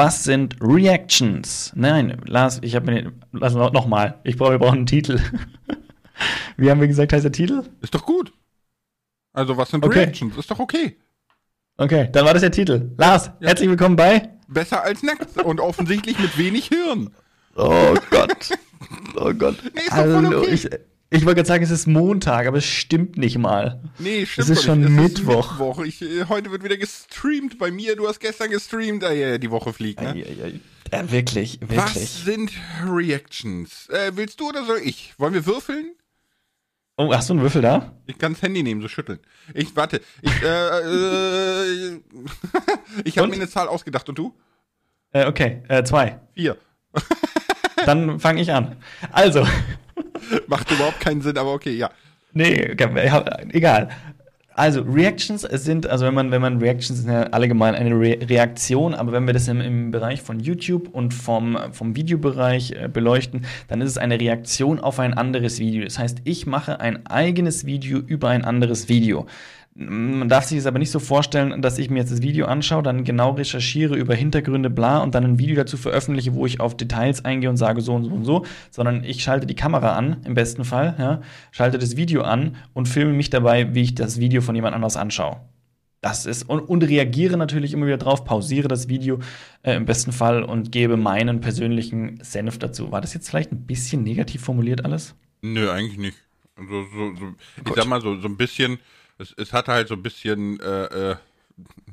was sind Reactions? Nein, Lars, ich habe mir lass noch mal. Ich brauche, wir brauchen einen Titel. Wie haben wir gesagt, heißt der Titel? Ist doch gut. Also, was sind Okay. Reactions? Ist doch okay. Okay, dann war das der Titel. Lars, Ja. herzlich willkommen bei. Besser als nackt und offensichtlich mit wenig Hirn. Oh Gott. Oh Gott. Nee, ist doch voll Also, okay. ich, ich wollte gerade sagen, es ist Montag, aber es stimmt nicht mal. Nee, stimmt Es ist nicht. schon Es Mittwoch. Ist Mittwoch. Ich, äh, heute wird wieder gestreamt bei mir. Du hast gestern gestreamt. Ah, ja, die Woche fliegt, ne? Eieiei. Ja, wirklich, wirklich. Was sind Reactions? Äh, willst du oder soll ich? Wollen wir würfeln? Oh, hast du einen Würfel da? Ich kann das Handy nehmen, so schütteln. Ich, warte. Ich, äh, äh, ich habe mir eine Zahl ausgedacht. Und du? Äh, okay, äh, zwei. Vier. Dann fange ich an. Also, Macht überhaupt keinen Sinn, aber okay, ja. nee, egal. Also, Reactions sind, also wenn man, wenn man Reactions sind ja allgemein eine Re Reaktion, aber wenn wir das im, im Bereich von YouTube und vom, vom Videobereich äh, beleuchten, dann ist es eine Reaktion auf ein anderes Video. Das heißt, ich mache ein eigenes Video über ein anderes Video. Man darf sich es aber nicht so vorstellen, dass ich mir jetzt das Video anschaue, dann genau recherchiere über Hintergründe, bla, und dann ein Video dazu veröffentliche, wo ich auf Details eingehe und sage so und so und so, sondern ich schalte die Kamera an, im besten Fall, ja, schalte das Video an und filme mich dabei, wie ich das Video von jemand anders anschaue. Das ist, und, und reagiere natürlich immer wieder drauf, pausiere das Video äh, im besten Fall und gebe meinen persönlichen Senf dazu. War das jetzt vielleicht ein bisschen negativ formuliert alles? Nö, eigentlich nicht. Also, so, so, ich sag mal so, so ein bisschen, es, es hat halt so ein bisschen, äh, äh,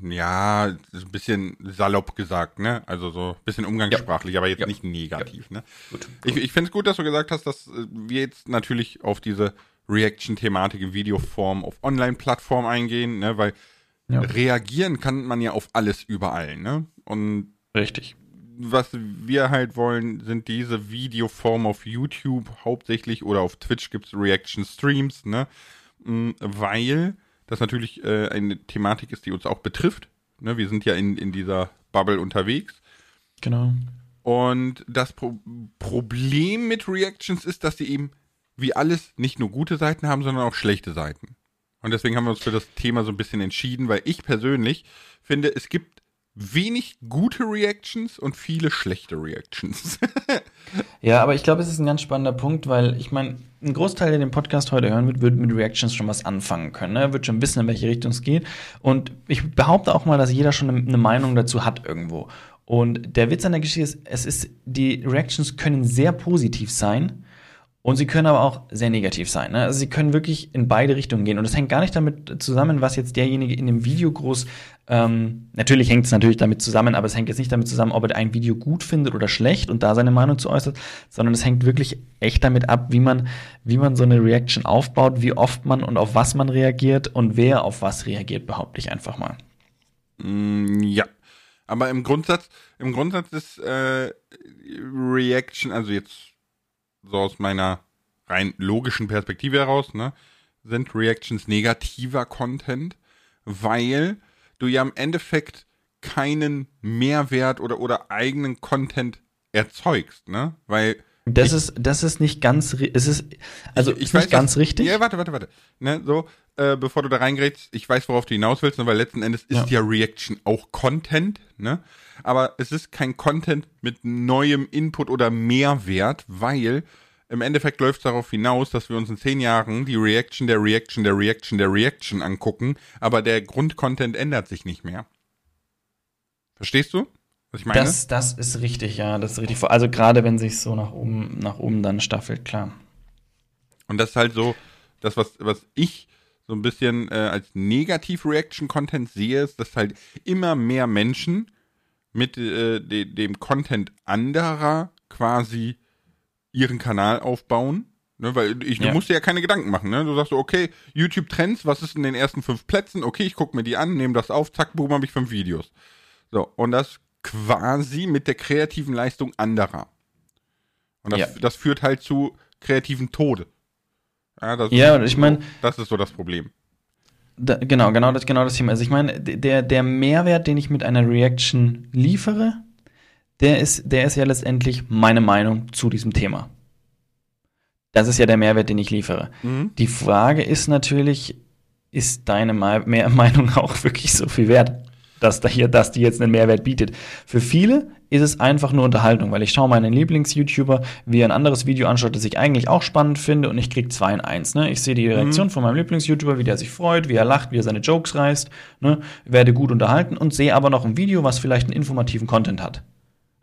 ja, so ein bisschen salopp gesagt, ne? Also so ein bisschen umgangssprachlich, aber jetzt Ja. nicht negativ, ne? Gut. Ich, ich finde es gut, dass du gesagt hast, dass äh, wir jetzt natürlich auf diese Reaction-Thematik in Videoform auf Online-Plattformen eingehen, ne? Weil Ja. reagieren kann man ja auf alles überall, ne? Und Richtig. was wir halt wollen, sind diese Videoformen auf YouTube hauptsächlich oder auf Twitch gibt's Reaction-Streams, ne? Weil das natürlich äh, eine Thematik ist, die uns auch betrifft. Ne? Wir sind ja in, in dieser Bubble unterwegs. Genau. Und das Pro Problem mit Reactions ist, dass sie eben wie alles nicht nur gute Seiten haben, sondern auch schlechte Seiten. Und deswegen haben wir uns für das Thema so ein bisschen entschieden, weil ich persönlich finde, es gibt wenig gute Reactions und viele schlechte Reactions. Ja, aber ich glaube, es ist ein ganz spannender Punkt, weil ich meine, ein Großteil, der den Podcast heute hören wird, wird mit Reactions schon was anfangen können. Ne? Wird schon wissen, in welche Richtung es geht. Und ich behaupte auch mal, dass jeder schon eine Meinung dazu hat irgendwo. Und der Witz an der Geschichte ist, es ist, die Reactions können sehr positiv sein. Und sie können aber auch sehr negativ sein. Ne? Also sie können wirklich in beide Richtungen gehen. Und das hängt gar nicht damit zusammen, was jetzt derjenige in dem Video groß. Ähm, natürlich hängt es natürlich damit zusammen, aber es hängt jetzt nicht damit zusammen, ob er ein Video gut findet oder schlecht und da seine Meinung zu äußert, sondern es hängt wirklich echt damit ab, wie man, wie man so eine Reaction aufbaut, wie oft man und auf was man reagiert und wer auf was reagiert, behaupte ich einfach mal. Mm, ja. Aber im Grundsatz, im Grundsatz ist äh, Reaction, also jetzt so aus meiner rein logischen Perspektive heraus, ne, sind Reactions negativer Content, weil du ja im Endeffekt keinen Mehrwert oder, oder eigenen Content erzeugst, ne? Weil Das ist, das ist nicht ganz, es ist, also ich, ich ist weiß nicht ganz was- richtig. Ja, warte, warte, warte. Ne, so, äh, bevor du da reingerätst, ich weiß, worauf du hinaus willst, ne, weil letzten Endes ist ja. Reaction auch Content, ne? Aber es ist kein Content mit neuem Input oder Mehrwert, weil im Endeffekt läuft es darauf hinaus, dass wir uns in zehn Jahren die Reaction der Reaction der Reaction der Reaction angucken, aber der Grundcontent ändert sich nicht mehr. Verstehst du, was ich meine? Das, das ist richtig, ja, das ist richtig. Also gerade wenn sich so nach oben, nach oben dann staffelt, klar. Und das ist halt so, das, was, was ich so ein bisschen äh, als Negativ-Reaction-Content sehe, ist, dass halt immer mehr Menschen mit äh, de, dem Content anderer quasi ihren Kanal aufbauen. Ne, weil ich, du Ja. musst dir ja keine Gedanken machen. Ne? Du sagst so, okay, YouTube-Trends, was ist in den ersten fünf Plätzen? Okay, ich gucke mir die an, nehme das auf, zack, boom, habe ich fünf Videos. So, und das quasi mit der kreativen Leistung anderer. Und das, Ja. das führt halt zu kreativen Tode. Ja, das Ja, ist ich so- mein- das ist so das Problem. Da, genau, genau das, genau das Thema. Also ich meine, der, der Mehrwert, den ich mit einer Reaction liefere, der ist, der ist ja letztendlich meine Meinung zu diesem Thema. Das ist ja der Mehrwert, den ich liefere. Mhm. Die Frage ist natürlich, ist deine Me Meinung auch wirklich so viel wert, dass, da hier, dass die jetzt einen Mehrwert bietet? Für viele ist es einfach nur Unterhaltung, weil ich schaue meinen Lieblings-YouTuber, wie er ein anderes Video anschaut, das ich eigentlich auch spannend finde und ich krieg zwei in eins. Ne? Ich sehe die Reaktion mhm. von meinem Lieblings-YouTuber, wie der sich freut, wie er lacht, wie er seine Jokes reißt, ne? werde gut unterhalten und sehe aber noch ein Video, was vielleicht einen informativen Content hat.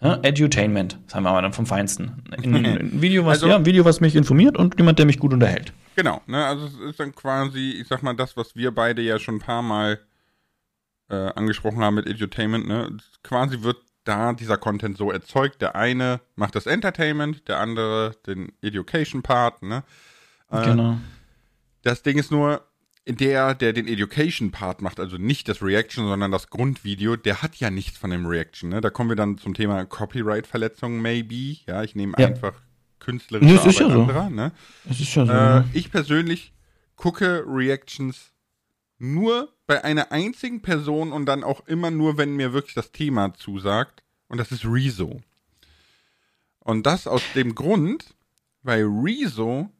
Ja, Edutainment, das haben wir aber dann vom Feinsten. Ein, ein Video, was, also, ja, ein Video, was mich informiert und jemand, der mich gut unterhält. Genau, ne, also es ist dann quasi, ich sag mal, das, was wir beide ja schon ein paar Mal äh, angesprochen haben mit Edutainment, ne? Quasi wird da dieser Content so erzeugt. Der eine macht das Entertainment, der andere den Education-Part, ne? Äh, genau. Das Ding ist nur, der, der den Education-Part macht, also nicht das Reaction, sondern das Grundvideo, der hat ja nichts von dem Reaction. Ne? Da kommen wir dann zum Thema Copyright-Verletzung, maybe. Ja, ich nehme ja. einfach künstlerische nee, Arbeit ja anderer. So. Ne? Es ist ja so. Äh, ich persönlich gucke Reactions nur bei einer einzigen Person und dann auch immer nur, wenn mir wirklich das Thema zusagt. Und das ist Rezo. Und das aus dem Grund, weil Rezo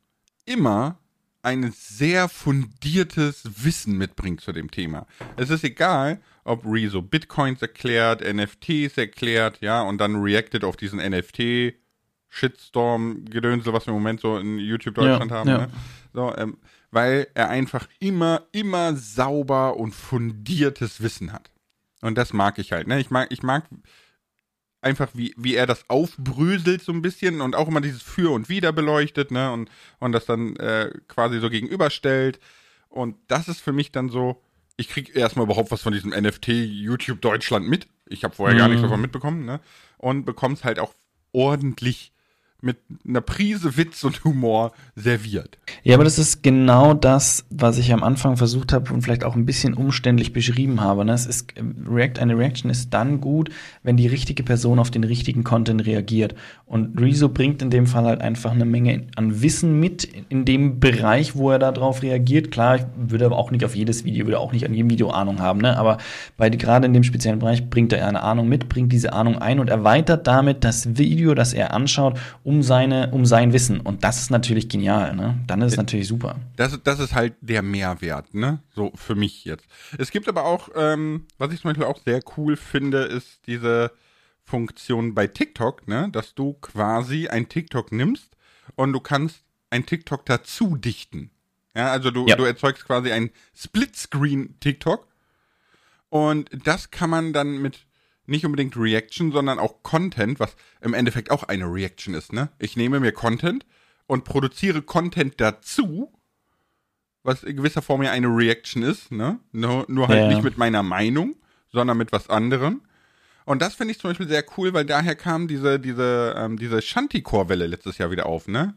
immer ein sehr fundiertes Wissen mitbringt zu dem Thema. Es ist egal, ob Rezo Bitcoins erklärt, NFTs erklärt, ja, und dann reacted auf diesen NFT Shitstorm-Gedönsel, was wir im Moment so in YouTube Deutschland ja, haben. Ja. Ne? So, ähm, weil er einfach immer, immer sauber und fundiertes Wissen hat. Und das mag ich halt. Ne? Ich mag, ich mag einfach, wie, wie er das aufbröselt so ein bisschen und auch immer dieses Für und Wider beleuchtet, ne? Und, und das dann äh, quasi so gegenüberstellt. Und das ist für mich dann so, ich krieg erstmal überhaupt was von diesem NFT YouTube Deutschland mit. Ich habe vorher mhm. gar nichts davon mitbekommen, ne? Und bekomm's halt auch ordentlich mit einer Prise Witz und Humor serviert. Ja, aber das ist genau das, was ich am Anfang versucht habe und vielleicht auch ein bisschen umständlich beschrieben habe. Ne? Es ist, React, eine Reaction ist dann gut, wenn die richtige Person auf den richtigen Content reagiert. Und Rezo bringt in dem Fall halt einfach eine Menge an Wissen mit in dem Bereich, wo er darauf reagiert. Klar, ich würde aber auch nicht auf jedes Video, würde auch nicht an jedem Video Ahnung haben, ne? aber bei, gerade in dem speziellen Bereich bringt er eine Ahnung mit, bringt diese Ahnung ein und erweitert damit das Video, das er anschaut, um um seine, um sein Wissen. Und das ist natürlich genial, ne? Dann ist es natürlich super. Das, das ist halt der Mehrwert, ne? So für mich jetzt. Es gibt aber auch, ähm, was ich zum Beispiel auch sehr cool finde, ist diese Funktion bei TikTok, ne? Dass du quasi ein TikTok nimmst und du kannst ein TikTok dazu dichten. Ja, also du, ja. du erzeugst quasi ein Splitscreen-TikTok. Und das kann man dann mit nicht unbedingt Reaction, sondern auch Content, was im Endeffekt auch eine Reaction ist, ne? Ich nehme mir Content und produziere Content dazu, was in gewisser Form ja eine Reaction ist, ne? Nur, nur halt ja. nicht mit meiner Meinung, sondern mit was anderem. Und das finde ich zum Beispiel sehr cool, weil daher kam diese, diese, ähm, diese Shanty-Core-Welle letztes Jahr wieder auf, ne?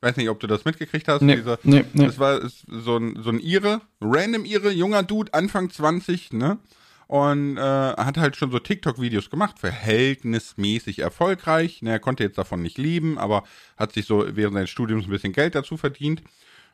weiß nicht, ob du das mitgekriegt hast. Nee, diese, nee, nee. Das war so ein, so ein Ire, random Ire, junger Dude, Anfang 20, ne? Und äh, hat halt schon so TikTok-Videos gemacht, verhältnismäßig erfolgreich. Ne, er konnte jetzt davon nicht lieben, aber hat sich so während seines Studiums ein bisschen Geld dazu verdient.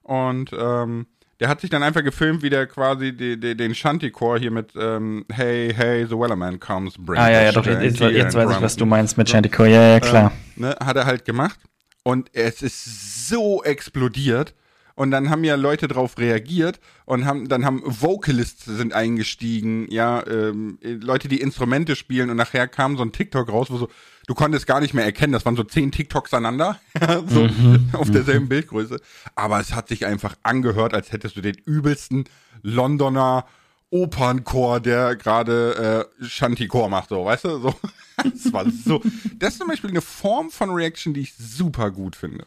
Und ähm, der hat sich dann einfach gefilmt, wie der quasi die, die, den Shanty-Core hier mit ähm, Hey, hey, the Wellerman comes, bring Ah, ja, ja, doch, jetzt, jetzt weiß ich, was du meinst mit Shanty-Core, ja, ja, klar. Ähm, ne, hat er halt gemacht. Und es ist so explodiert und dann haben ja Leute drauf reagiert und haben dann haben Vocalists sind eingestiegen, ja, ähm, Leute, die Instrumente spielen und nachher kam so ein TikTok raus, wo so du konntest gar nicht mehr erkennen, das waren so zehn TikToks aneinander, so mhm. auf derselben Bildgröße, aber es hat sich einfach angehört, als hättest du den übelsten Londoner Opernchor, der gerade äh, Shanty-Chor macht, so, weißt du? So, das war so. Das ist zum Beispiel eine Form von Reaction, die ich super gut finde.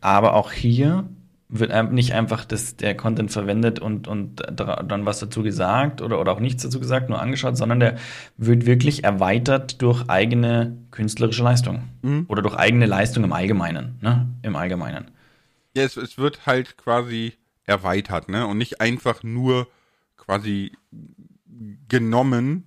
Aber auch hier wird nicht einfach das, der Content verwendet und, und dann was dazu gesagt oder, oder auch nichts dazu gesagt, nur angeschaut, sondern der wird wirklich erweitert durch eigene künstlerische Leistung. Mhm. Oder durch eigene Leistung im Allgemeinen, ne? Im Allgemeinen. Ja, es, es wird halt quasi erweitert, ne? Und nicht einfach nur quasi genommen,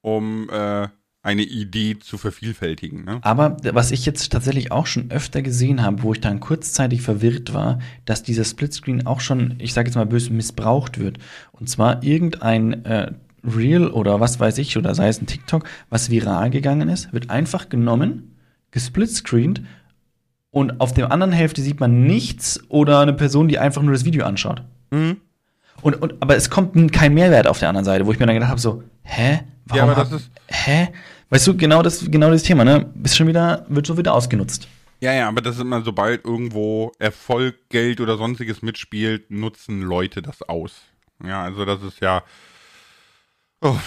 um äh, eine Idee zu vervielfältigen. Ne? Aber was ich jetzt tatsächlich auch schon öfter gesehen habe, wo ich dann kurzzeitig verwirrt war, dass dieser Splitscreen auch schon, ich sage jetzt mal böse, missbraucht wird. Und zwar irgendein äh, Reel oder was weiß ich, oder sei es ein TikTok, was viral gegangen ist, wird einfach genommen, gesplitscreened und auf der anderen Hälfte sieht man nichts oder eine Person, die einfach nur das Video anschaut. Mhm. Und, und, aber es kommt kein Mehrwert auf der anderen Seite, wo ich mir dann gedacht habe, so, hä? Warum ja, aber das ist. Hä? Weißt du, genau das, genau das Thema, ne? Ist schon wieder, wird schon wieder ausgenutzt. Ja, ja, aber das ist immer, sobald irgendwo Erfolg, Geld oder sonstiges mitspielt, nutzen Leute das aus. Ja, also das ist ja. Oh,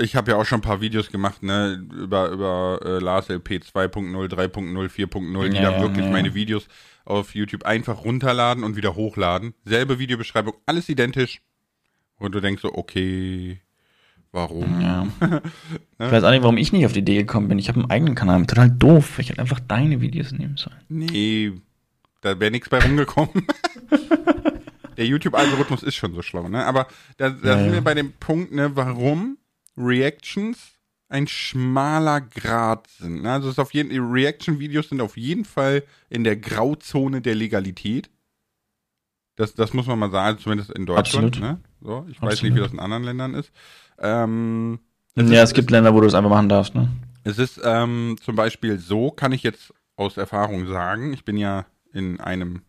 ich habe ja auch schon ein paar Videos gemacht, ne, über, über äh, Lars LP 2.0, 3.0, 4.0, die ja, dann wirklich ja. meine Videos auf YouTube einfach runterladen und wieder hochladen. Selbe Videobeschreibung, alles identisch. Und du denkst so, okay, warum? Ja. Ich weiß auch nicht, warum ich nicht auf die Idee gekommen bin. Ich habe einen eigenen Kanal. Total doof. Ich hätte einfach deine Videos nehmen sollen. Nee, da wäre nichts bei rumgekommen. Der YouTube-Algorithmus ist schon so schlau, ne? Aber da, da ja, sind wir bei dem Punkt, ne, warum Reactions ein schmaler Grad sind. Ne? Also es ist auf jeden Reaction-Videos sind auf jeden Fall in der Grauzone der Legalität. Das, das muss man mal sagen, zumindest in Deutschland. Ne? So, ich Absolut. weiß nicht, wie das in anderen Ländern ist. Ähm, ja, ist, es gibt Länder, wo du es einfach machen darfst. Ne? Es ist ähm, zum Beispiel so, kann ich jetzt aus Erfahrung sagen, ich bin ja in einem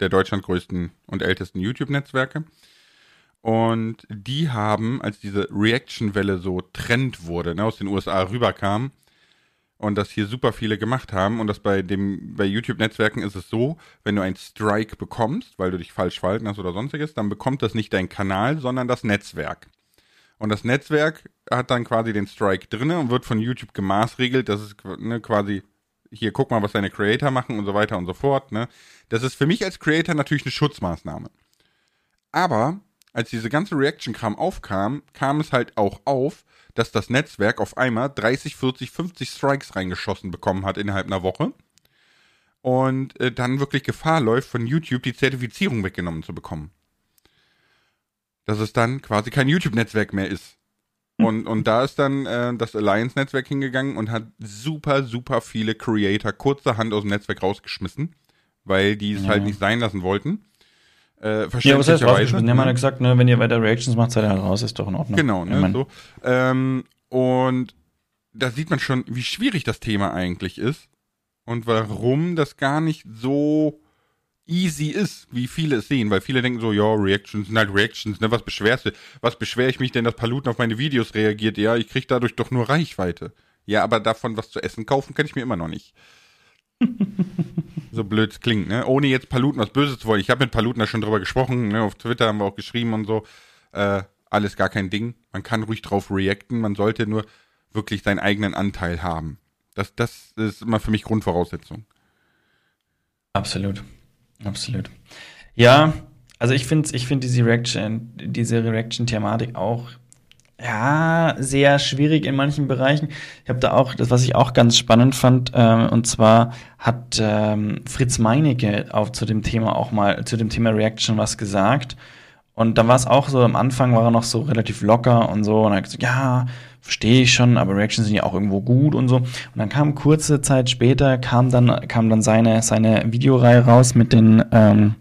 der Deutschland größten und ältesten YouTube-Netzwerke. Und die haben, als diese Reaction-Welle so Trend wurde, ne, aus den USA rüberkam und das hier super viele gemacht haben und das bei dem, bei YouTube-Netzwerken ist es so, wenn du einen Strike bekommst, weil du dich falsch verhalten hast oder sonstiges, dann bekommt das nicht dein Kanal, sondern das Netzwerk. Und das Netzwerk hat dann quasi den Strike drinne und wird von YouTube gemaßregelt, das ist ne, quasi hier guck mal, was deine Creator machen und so weiter und so fort. Ne? Das ist für mich als Creator natürlich eine Schutzmaßnahme. Aber als diese ganze Reaction-Kram aufkam, kam es halt auch auf, dass das Netzwerk auf einmal 30, 40, 50 Strikes reingeschossen bekommen hat innerhalb einer Woche. Und äh, dann wirklich Gefahr läuft, von YouTube die Zertifizierung weggenommen zu bekommen. Dass es dann quasi kein YouTube-Netzwerk mehr ist. Und, und da ist dann äh, das Alliance-Netzwerk hingegangen und hat super, super viele Creator kurzerhand aus dem Netzwerk rausgeschmissen, weil die es ja. halt nicht sein lassen wollten. Äh, ja, was heißt rausgeschmissen? Ja, man hat gesagt, ne, wenn ihr weiter Reactions macht, seid ihr halt raus, ist doch in Ordnung. Genau, ne, so. Ähm, und da sieht man schon, wie schwierig das Thema eigentlich ist und warum das gar nicht so easy ist, wie viele es sehen, weil viele denken so, ja, Reactions sind halt Reactions, ne, was beschwerst du? Was beschwere ich mich denn, dass Paluten auf meine Videos reagiert? Ja, ich kriege dadurch doch nur Reichweite. Ja, aber davon was zu essen kaufen kann ich mir immer noch nicht. so blöd es klingt, ne? Ohne jetzt Paluten was Böses zu wollen. Ich habe mit Paluten da schon drüber gesprochen, ne? Auf Twitter haben wir auch geschrieben und so. Äh, alles gar kein Ding. Man kann ruhig drauf reacten. Man sollte nur wirklich seinen eigenen Anteil haben. Das, das ist immer für mich Grundvoraussetzung. Absolut. Absolut. Ja, also ich finde ich find diese Reaction, diese Reaction-Thematik auch ja, sehr schwierig in manchen Bereichen. Ich habe da auch, das, was ich auch ganz spannend fand, ähm, und zwar hat ähm, Fritz Meinecke auch zu dem Thema auch mal, zu dem Thema Reaction was gesagt. Und dann war es auch so, am Anfang war er noch so relativ locker und so, und er hat gesagt, ja, verstehe ich schon, aber Reactions sind ja auch irgendwo gut und so. Und dann kam kurze Zeit später, kam dann, kam dann seine, seine Videoreihe raus mit den ähm,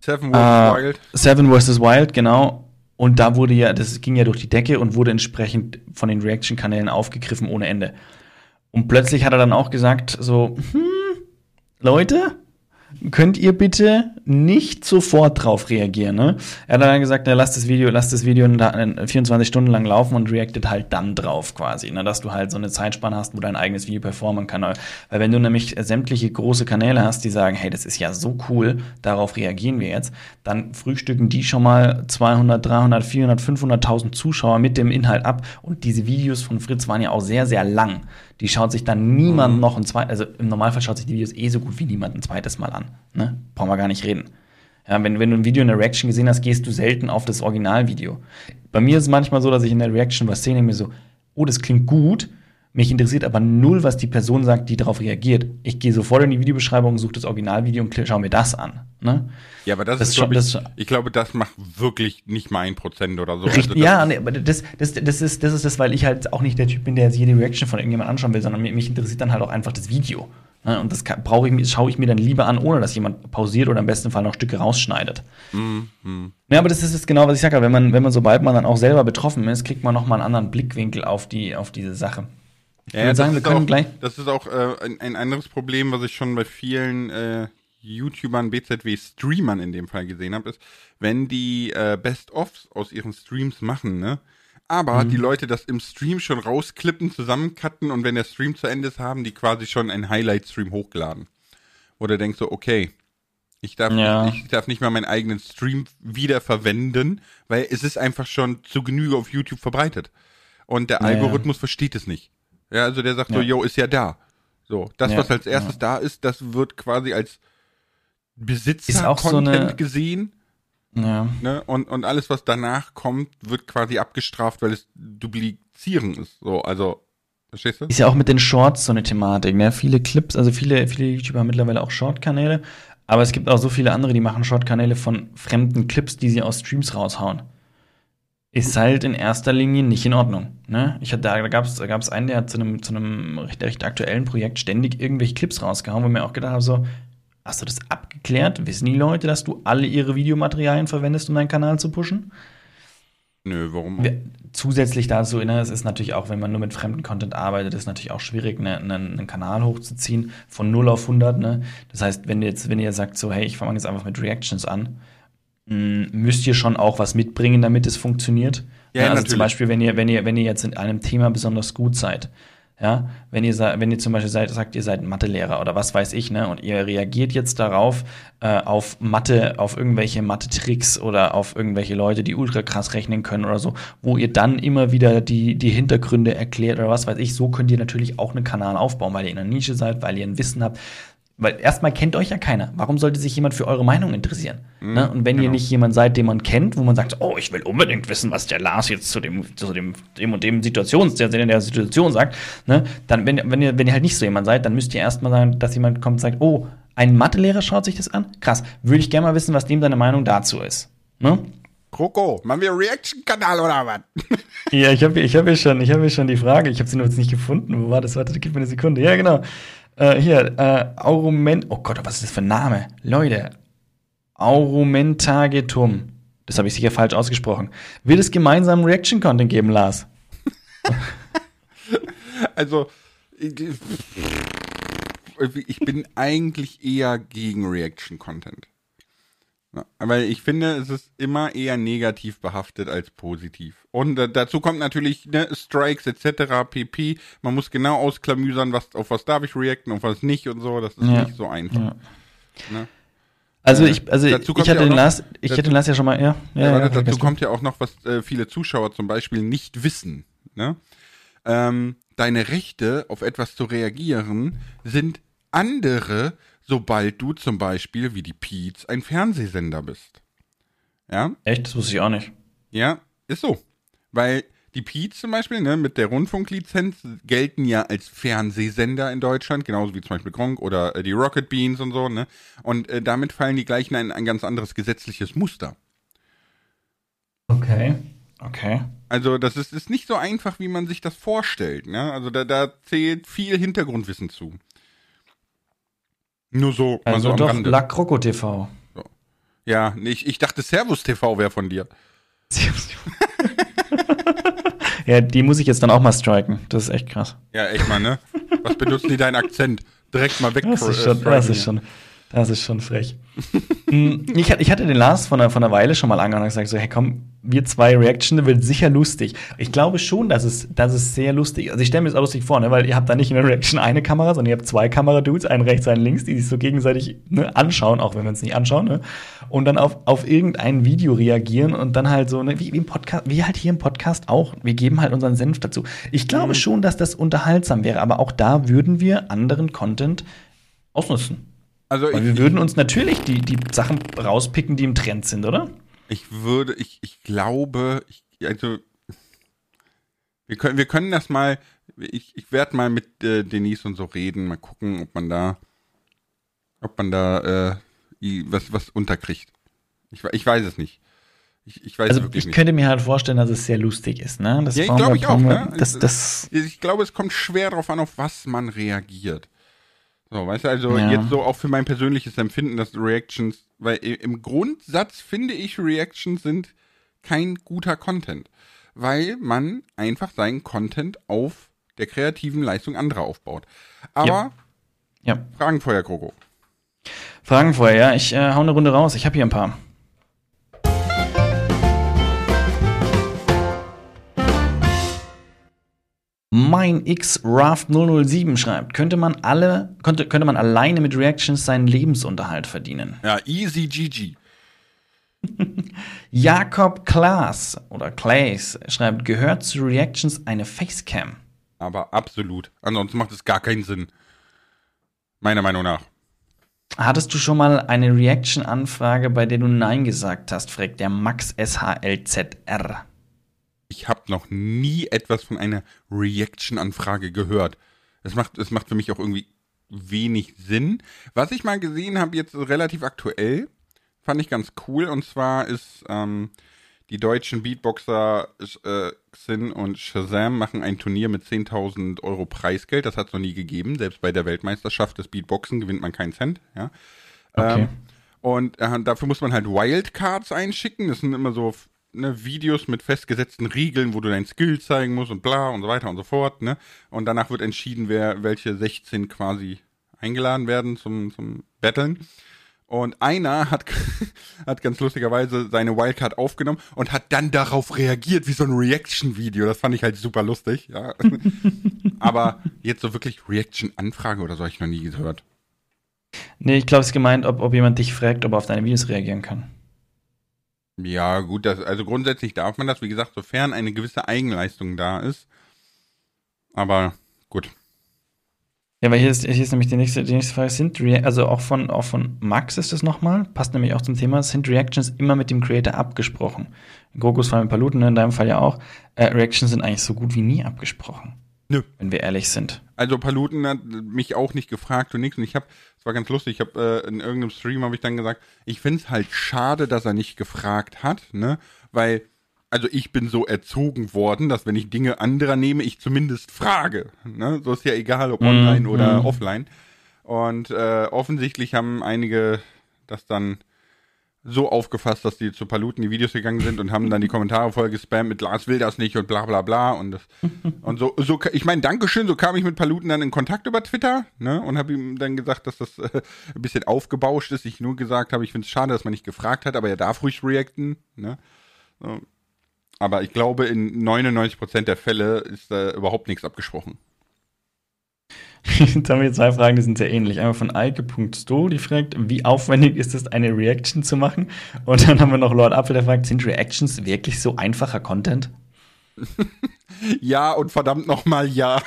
Seven vs. Äh, Wild. Seven vs. Wild, genau. Und da wurde ja, das ging ja durch die Decke und wurde entsprechend von den Reaction-Kanälen aufgegriffen ohne Ende. Und plötzlich hat er dann auch gesagt, so, hm, Leute, könnt ihr bitte nicht sofort drauf reagieren. Ne? Er hat dann gesagt, na, lass das Video, lass das Video 24 Stunden lang laufen und reactet halt dann drauf quasi, ne? dass du halt so eine Zeitspanne hast, wo dein eigenes Video performen kann. Weil wenn du nämlich sämtliche große Kanäle hast, die sagen, hey, das ist ja so cool, darauf reagieren wir jetzt, dann frühstücken die schon mal 200, 300, 400, 500.000 Zuschauer mit dem Inhalt ab und diese Videos von Fritz waren ja auch sehr, sehr lang. Die schaut sich dann niemand mhm. noch ein zweites, also im Normalfall schaut sich die Videos eh so gut wie niemand ein zweites Mal an. Ne? Brauchen wir gar nicht reden. Ja, wenn, wenn du ein Video in der Reaction gesehen hast, gehst du selten auf das Originalvideo. Bei mir ist es manchmal so, dass ich in der Reaction was sehe und mir so, oh, das klingt gut, mich interessiert aber null, was die Person sagt, die darauf reagiert. Ich gehe sofort in die Videobeschreibung, suche das Originalvideo und schaue mir das an. Ne? Ja, aber das, das ist, schon, ich, das, ich glaube, das macht wirklich nicht mal ein Prozent oder so. Richtig, also ja, nee, aber das, das, das, ist, das ist das, weil ich halt auch nicht der Typ bin, der jede Reaction von irgendjemand anschauen will, sondern mich interessiert dann halt auch einfach das Video. Ne? Und das brauche ich mir, schaue ich mir dann lieber an, ohne dass jemand pausiert oder im besten Fall noch Stücke rausschneidet. Mhm. Ja, aber das ist genau, was ich sage. Wenn man, wenn man, sobald man dann auch selber betroffen ist, kriegt man nochmal einen anderen Blickwinkel auf die, auf diese Sache. Ja, ja sagen, wir können auch, gleich. Das ist auch äh, ein, ein, anderes Problem, was ich schon bei vielen äh, YouTubern, BZW-Streamern in dem Fall gesehen habe, ist, wenn die äh, Best-ofs aus ihren Streams machen, ne, aber mhm. die Leute das im Stream schon rausklippen, zusammencutten und wenn der Stream zu Ende ist, haben die quasi schon einen Highlight-Stream hochgeladen. Du denkst so, okay, ich darf, ja. nicht, ich darf nicht mal meinen eigenen Stream wiederverwenden, weil es ist einfach schon zu Genüge auf YouTube verbreitet. Und der Algorithmus ja. versteht es nicht. Ja, also der sagt so, yo, ist ja da. So, das, was als erstes da ist, das wird quasi als Besitzer-Content so gesehen ja. Ne? Und, und alles, was danach kommt, wird quasi abgestraft, weil es duplizieren ist. So, also, verstehst du? Ist ja auch mit den Shorts so eine Thematik, ne? Viele Clips, also viele, viele YouTuber haben mittlerweile auch Short-Kanäle, aber es gibt auch so viele andere, die machen Short-Kanäle von fremden Clips, die sie aus Streams raushauen. Ist halt in erster Linie nicht in Ordnung. Ne? Ich hatte, da gab es da gab's einen, der hat zu einem, zu einem recht, recht aktuellen Projekt ständig irgendwelche Clips rausgehauen, wo mir auch gedacht habe, so, Hast du das abgeklärt? Wissen die Leute, dass du alle ihre Videomaterialien verwendest, um deinen Kanal zu pushen? Nö, warum? Zusätzlich dazu, ne, es ist natürlich auch, wenn man nur mit fremden Content arbeitet, ist natürlich auch schwierig, ne, ne, einen Kanal hochzuziehen von 0 auf 100. Ne? Das heißt, wenn ihr jetzt, wenn ihr sagt, so, hey, ich fange jetzt einfach mit Reactions an, müsst ihr schon auch was mitbringen, damit es funktioniert. Ja, also natürlich. zum Beispiel, wenn ihr, wenn ihr, wenn ihr jetzt in einem Thema besonders gut seid, ja, wenn ihr, wenn ihr zum Beispiel seid, sagt, ihr seid Mathelehrer oder was weiß ich, ne, und ihr reagiert jetzt darauf, äh, auf Mathe, auf irgendwelche Mathe-Tricks oder auf irgendwelche Leute, die ultra krass rechnen können oder so, wo ihr dann immer wieder die, die Hintergründe erklärt oder was weiß ich, so könnt ihr natürlich auch einen Kanal aufbauen, weil ihr in einer Nische seid, weil ihr ein Wissen habt, weil erstmal kennt euch ja keiner. Warum sollte sich jemand für eure Meinung interessieren? Mhm, ne? Und wenn genau. ihr nicht jemand seid, den man kennt, wo man sagt, oh, ich will unbedingt wissen, was der Lars jetzt zu dem, zu dem, dem und dem Situations, der, der Situation sagt, ne? dann, wenn, wenn, ihr, wenn ihr halt nicht so jemand seid, dann müsst ihr erstmal sagen, dass jemand kommt und sagt, oh, ein Mathelehrer schaut sich das an? Krass. Würde ich gerne mal wissen, was dem seine Meinung dazu ist. Ne? Kroko, machen wir Reaction-Kanal oder was? ja, ich habe ich hab hier, schon, ich hab hier schon die Frage, ich habe sie nur jetzt nicht gefunden. Wo war das? Warte, gib mir eine Sekunde. Ja, genau. Äh, hier, äh, Aurument. Oh Gott, was ist das für ein Name? Leute. Aurumentagetum. Das habe ich sicher falsch ausgesprochen. Wird es gemeinsam Reaction-Content geben, Lars? also, ich bin eigentlich eher gegen Reaction-Content. Ja, weil ich finde, es ist immer eher negativ behaftet als positiv. Und äh, dazu kommt natürlich ne, Strikes etc. pp. Man muss genau ausklamüsern, was, auf was darf ich reacten, auf was nicht und so. Das ist ja. nicht so einfach. Ja. Ne? Also äh, ich, also ich hatte ja den Lars, ich hatte den Lars ja schon mal, ja. ja, ja dazu kommt ja auch noch, was äh, viele Zuschauer zum Beispiel nicht wissen. Ne? Ähm, deine Rechte, auf etwas zu reagieren, sind andere sobald du zum Beispiel, wie die Peets, ein Fernsehsender bist. Ja? Echt? Das wusste ich auch nicht. Ja, ist so. Weil die Peets zum Beispiel, ne, mit der Rundfunklizenz gelten ja als Fernsehsender in Deutschland, genauso wie zum Beispiel Gronk oder äh, die Rocket Beans und so, ne? Und äh, damit fallen die gleichen ein, ein ganz anderes gesetzliches Muster. Okay. Okay. Also das ist, ist nicht so einfach, wie man sich das vorstellt. Ne? Also da, da zählt viel Hintergrundwissen zu. Nur so. Also so doch La Croco TV. So. Ja, ich, ich dachte Servus TV wäre von dir. Servus TV. ja, die muss ich jetzt dann auch mal striken. Das ist echt krass. Ja, echt mal, ne? Was benutzen die deinen Akzent? Direkt mal weg. Das ist schon, das ist schon, das ist schon frech. Hm, ich, ich, hatte den Lars von einer, von einer Weile schon mal angehört und gesagt, so, hey komm, wir zwei Reaction, wird sicher lustig. Ich glaube schon, dass es, dass es sehr lustig ist. Also ich stelle mir das auch lustig vor, ne, weil ihr habt da nicht in der Reaction eine Kamera, sondern ihr habt zwei Kameradudes, einen rechts, einen links, die sich so gegenseitig ne, anschauen, auch wenn wir uns nicht anschauen, ne, und dann auf, auf irgendein Video reagieren und dann halt so, ne, wie, wie im Podcast, wie halt hier im Podcast auch. Wir geben halt unseren Senf dazu. Ich glaube mhm. schon, dass das unterhaltsam wäre, aber auch da würden wir anderen Content ausnutzen. Also Weil ich, wir würden uns natürlich die, die Sachen rauspicken, die im Trend sind, oder? Ich würde, ich, ich glaube, ich, also wir können, wir können das mal, ich, ich werde mal mit äh, Denise und so reden, mal gucken, ob man da, ob man da äh, was, was unterkriegt. Ich, ich weiß es nicht. Ich, ich weiß also wirklich ich nicht. könnte mir halt vorstellen, dass es sehr lustig ist, ne? Das ja, ich glaube ich auch, ne? Das, das ich glaube, es kommt schwer darauf an, auf was man reagiert. So, weißt du, also ja. jetzt so auch für mein persönliches Empfinden, dass Reactions, weil im Grundsatz finde ich, Reactions sind kein guter Content, weil man einfach seinen Content auf der kreativen Leistung anderer aufbaut. Aber ja. ja. Fragen vorher, Kroko. Fragen vorher, ja. Ich äh, hau eine Runde raus. Ich habe hier ein paar. Mein X Raft 007 schreibt, könnte man alle, könnte, könnte man alleine mit Reactions seinen Lebensunterhalt verdienen. Ja, easy GG. Jakob Klaas oder Clays schreibt, gehört zu Reactions eine Facecam? Aber absolut. Ansonsten macht es gar keinen Sinn. Meiner Meinung nach. Hattest du schon mal eine Reaction-Anfrage, bei der du Nein gesagt hast, fragt der Max SHLZR. Ich habe noch nie etwas von einer Reaction-Anfrage gehört. Es macht, es macht für mich auch irgendwie wenig Sinn. Was ich mal gesehen habe, jetzt relativ aktuell, fand ich ganz cool. Und zwar ist ähm, die deutschen Beatboxer äh, Xin und Shazam machen ein Turnier mit 10.000 Euro Preisgeld. Das hat es noch nie gegeben. Selbst bei der Weltmeisterschaft des Beatboxen gewinnt man keinen Cent. Ja. Okay. Ähm, und äh, dafür muss man halt Wildcards einschicken. Das sind immer so ne, Videos mit festgesetzten Riegeln, wo du dein Skill zeigen musst und bla und so weiter und so fort. Ne? Und danach wird entschieden, wer welche 16 quasi eingeladen werden zum, zum Battlen. Und einer hat, hat ganz lustigerweise seine Wildcard aufgenommen und hat dann darauf reagiert, wie so ein Reaction-Video. Das fand ich halt super lustig, ja. Aber jetzt so wirklich Reaction-Anfrage oder so habe ich noch nie gehört. Nee, ich glaube, es ist gemeint, ob, ob jemand dich fragt, ob er auf deine Videos reagieren kann. Ja, gut, das, also grundsätzlich darf man das, wie gesagt, sofern eine gewisse Eigenleistung da ist. Aber gut. Ja, weil hier ist, hier ist nämlich die nächste, die nächste Frage. Sind Re also auch von, auch von Max ist es nochmal, passt nämlich auch zum Thema, sind Reactions immer mit dem Creator abgesprochen? In Gokus Fall mit Paluten, in deinem Fall ja auch. Äh, Reactions sind eigentlich so gut wie nie abgesprochen. Nö. Wenn wir ehrlich sind. Also Paluten hat mich auch nicht gefragt und nichts. Und ich habe, es war ganz lustig, ich habe äh, in irgendeinem Stream habe ich dann gesagt, ich finde es halt schade, dass er nicht gefragt hat, ne? Weil also ich bin so erzogen worden, dass wenn ich Dinge anderer nehme, ich zumindest frage. Ne? So ist ja egal, ob online mm, oder mm. offline. Und äh, offensichtlich haben einige das dann so aufgefasst, dass die zu Paluten die Videos gegangen sind und haben dann die Kommentare voll gespammt mit Lars will das nicht und bla bla bla und das, und so so ich meine Dankeschön so kam ich mit Paluten dann in Kontakt über Twitter ne und habe ihm dann gesagt dass das äh, ein bisschen aufgebauscht ist ich nur gesagt habe ich finde es schade dass man nicht gefragt hat aber er darf ruhig reacten ne so. Aber ich glaube, in 99% der Fälle ist da überhaupt nichts abgesprochen. Jetzt haben wir zwei Fragen, die sind sehr ähnlich. Einmal von Eike.sto, die fragt, wie aufwendig ist es, eine Reaction zu machen? Und dann haben wir noch Lord Apfel, der fragt, sind Reactions wirklich so einfacher Content? ja und verdammt nochmal ja.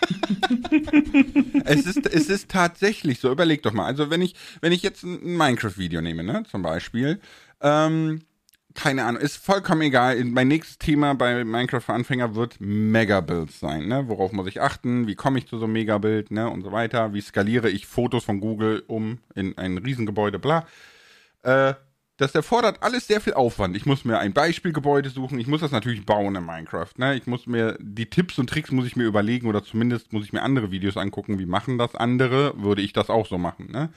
es, ist, es ist tatsächlich so, überleg doch mal. Also wenn ich, wenn ich jetzt ein Minecraft-Video nehme, ne, zum Beispiel, ähm, keine Ahnung, ist vollkommen egal. Mein nächstes Thema bei Minecraft für Anfänger wird Megabuilds sein, ne? Worauf muss ich achten? Wie komme ich zu so einem Megabild, ne? Und so weiter. Wie skaliere ich Fotos von Google um in ein Riesengebäude, bla. Äh, das erfordert alles sehr viel Aufwand. Ich muss mir ein Beispielgebäude suchen. Ich muss das natürlich bauen in Minecraft. Ne? Ich muss mir die Tipps und Tricks muss ich mir überlegen oder zumindest muss ich mir andere Videos angucken. Wie machen das andere? Würde ich das auch so machen? Ne?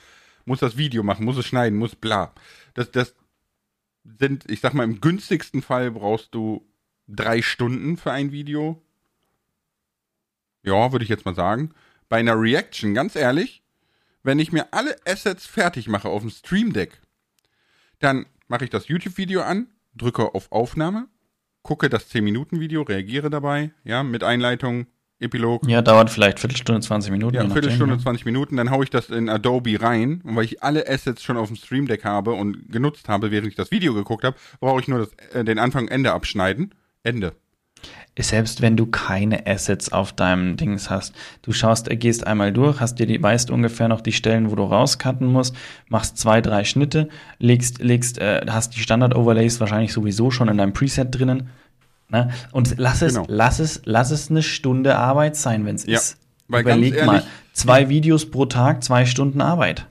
Muss das Video machen, muss es schneiden, muss bla. Das, das, sind, ich sag mal, im günstigsten Fall brauchst du drei Stunden für ein Video. Ja, würde ich jetzt mal sagen. Bei einer Reaction, ganz ehrlich, wenn ich mir alle Assets fertig mache auf dem Stream Deck, dann mache ich das YouTube-Video an, drücke auf Aufnahme, gucke das 10-Minuten-Video, reagiere dabei, ja, mit Einleitung, Epilog. Ja, dauert vielleicht Viertelstunde, 20 Minuten. Ja, Viertelstunde, 20 Minuten. Dann haue ich das in Adobe rein. Und weil ich alle Assets schon auf dem Stream Deck habe und genutzt habe, während ich das Video geguckt habe, brauche ich nur das, äh, den Anfang Ende abschneiden. Ende. Selbst wenn du keine Assets auf deinem Dings hast, du schaust, äh, gehst einmal durch, hast dir die, weißt ungefähr noch die Stellen, wo du rauscutten musst, machst zwei, drei Schnitte, legst, legst, äh, hast die Standard-Overlays wahrscheinlich sowieso schon in deinem Preset drinnen Ne? Und lass es, genau. lass es, lass es eine Stunde Arbeit sein, wenn es ja, ist. Weil Überleg ehrlich, mal, zwei Videos pro Tag, zwei Stunden Arbeit.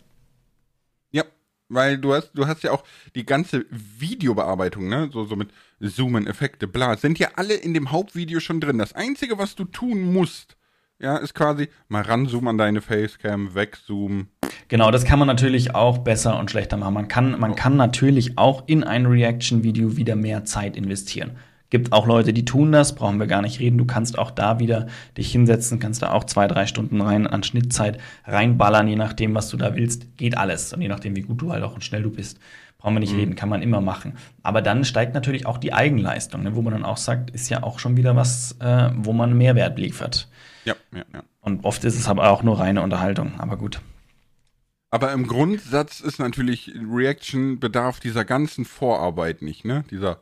Ja, weil du hast, du hast ja auch die ganze Videobearbeitung, ne? So, so mit Zoomen, Effekte, bla, sind ja alle in dem Hauptvideo schon drin. Das Einzige, was du tun musst, ja, ist quasi mal ranzoomen an deine Facecam, wegzoomen. Genau, das kann man natürlich auch besser und schlechter machen. Man kann, man kann natürlich auch in ein Reaction-Video wieder mehr Zeit investieren. Gibt auch Leute, die tun das, brauchen wir gar nicht reden. Du kannst auch da wieder dich hinsetzen, kannst da auch zwei, drei Stunden rein an Schnittzeit reinballern, je nachdem, was du da willst. Geht alles. Und je nachdem, wie gut du halt auch und schnell du bist, Brauchen wir nicht mhm. reden, kann man immer machen. Aber dann steigt natürlich auch die Eigenleistung, ne, wo man dann auch sagt, ist ja auch schon wieder was, äh, wo man Mehrwert liefert. Ja, ja, ja. Und oft ist es aber auch nur reine Unterhaltung, aber gut. Aber im Grundsatz ist natürlich Reaction bedarf dieser ganzen Vorarbeit nicht, ne? Dieser